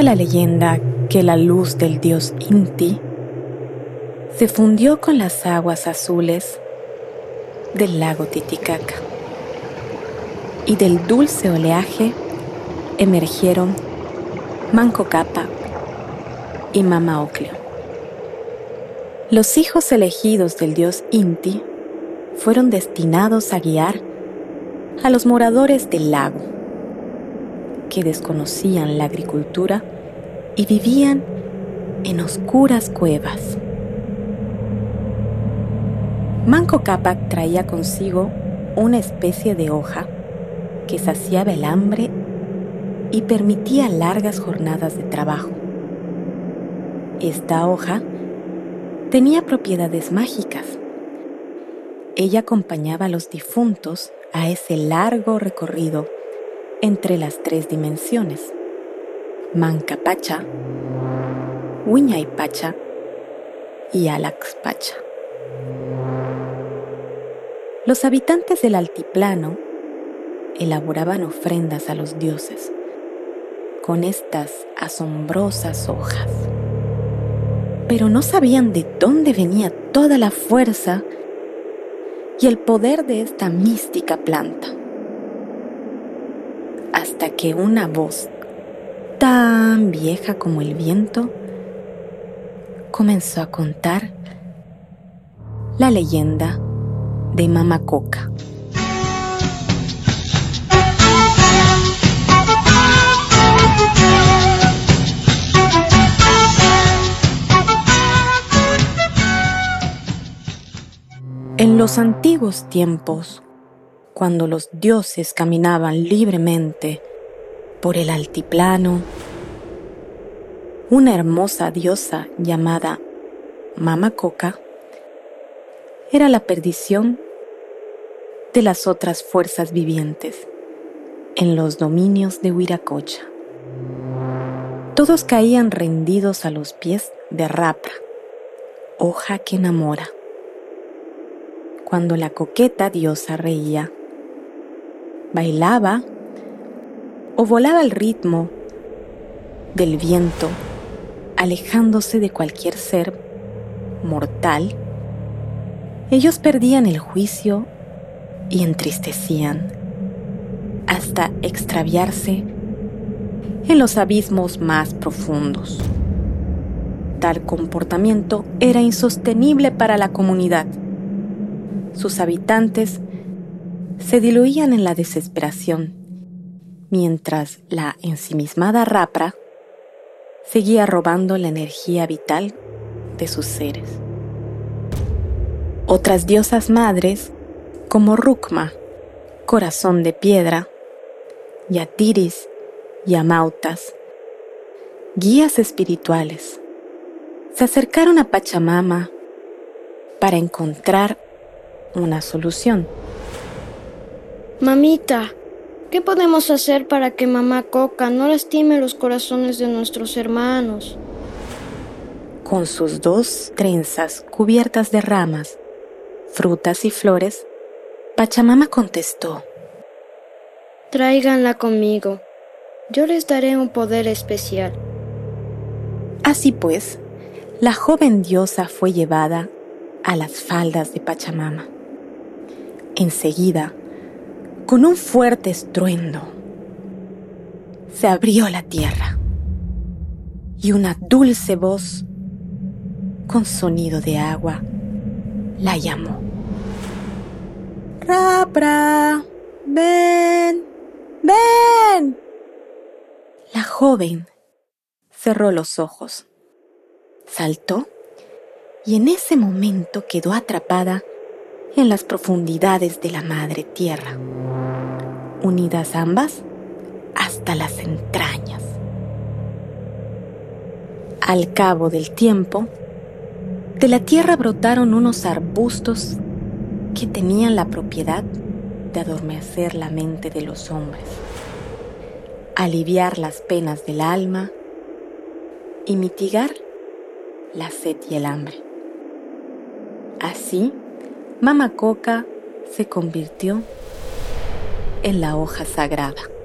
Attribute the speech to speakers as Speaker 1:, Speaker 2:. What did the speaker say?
Speaker 1: La leyenda que la luz del dios Inti se fundió con las aguas azules del lago Titicaca y del dulce oleaje emergieron Manco Capa y Mama Ocleo. Los hijos elegidos del dios Inti fueron destinados a guiar a los moradores del lago, que desconocían la agricultura y vivían en oscuras cuevas. Manco Cápac traía consigo una especie de hoja que saciaba el hambre y permitía largas jornadas de trabajo. Esta hoja tenía propiedades mágicas. Ella acompañaba a los difuntos a ese largo recorrido entre las tres dimensiones, Mancapacha, Pacha y Alaxpacha. Los habitantes del altiplano elaboraban ofrendas a los dioses con estas asombrosas hojas pero no sabían de dónde venía toda la fuerza y el poder de esta mística planta. Que una voz tan vieja como el viento comenzó a contar la leyenda de Mama Coca. En los antiguos tiempos, cuando los dioses caminaban libremente por el altiplano, una hermosa diosa llamada Mama Coca era la perdición de las otras fuerzas vivientes en los dominios de Huiracocha. Todos caían rendidos a los pies de Rapra, hoja que enamora cuando la coqueta diosa reía, bailaba o volaba al ritmo del viento, alejándose de cualquier ser mortal, ellos perdían el juicio y entristecían hasta extraviarse en los abismos más profundos. Tal comportamiento era insostenible para la comunidad sus habitantes se diluían en la desesperación, mientras la ensimismada Rapra seguía robando la energía vital de sus seres. Otras diosas madres, como Rukma, corazón de piedra, Yatiris y Amautas, guías espirituales, se acercaron a Pachamama para encontrar una solución.
Speaker 2: Mamita, ¿qué podemos hacer para que mamá Coca no lastime los corazones de nuestros hermanos?
Speaker 1: Con sus dos trenzas cubiertas de ramas, frutas y flores, Pachamama contestó.
Speaker 2: Tráiganla conmigo. Yo les daré un poder especial.
Speaker 1: Así pues, la joven diosa fue llevada a las faldas de Pachamama. Enseguida, con un fuerte estruendo, se abrió la tierra y una dulce voz con sonido de agua la llamó. Rapra, ven, ven. La joven cerró los ojos, saltó y en ese momento quedó atrapada en las profundidades de la madre tierra, unidas ambas hasta las entrañas. Al cabo del tiempo, de la tierra brotaron unos arbustos que tenían la propiedad de adormecer la mente de los hombres, aliviar las penas del alma y mitigar la sed y el hambre. Así, Mama Coca se convirtió en la hoja sagrada.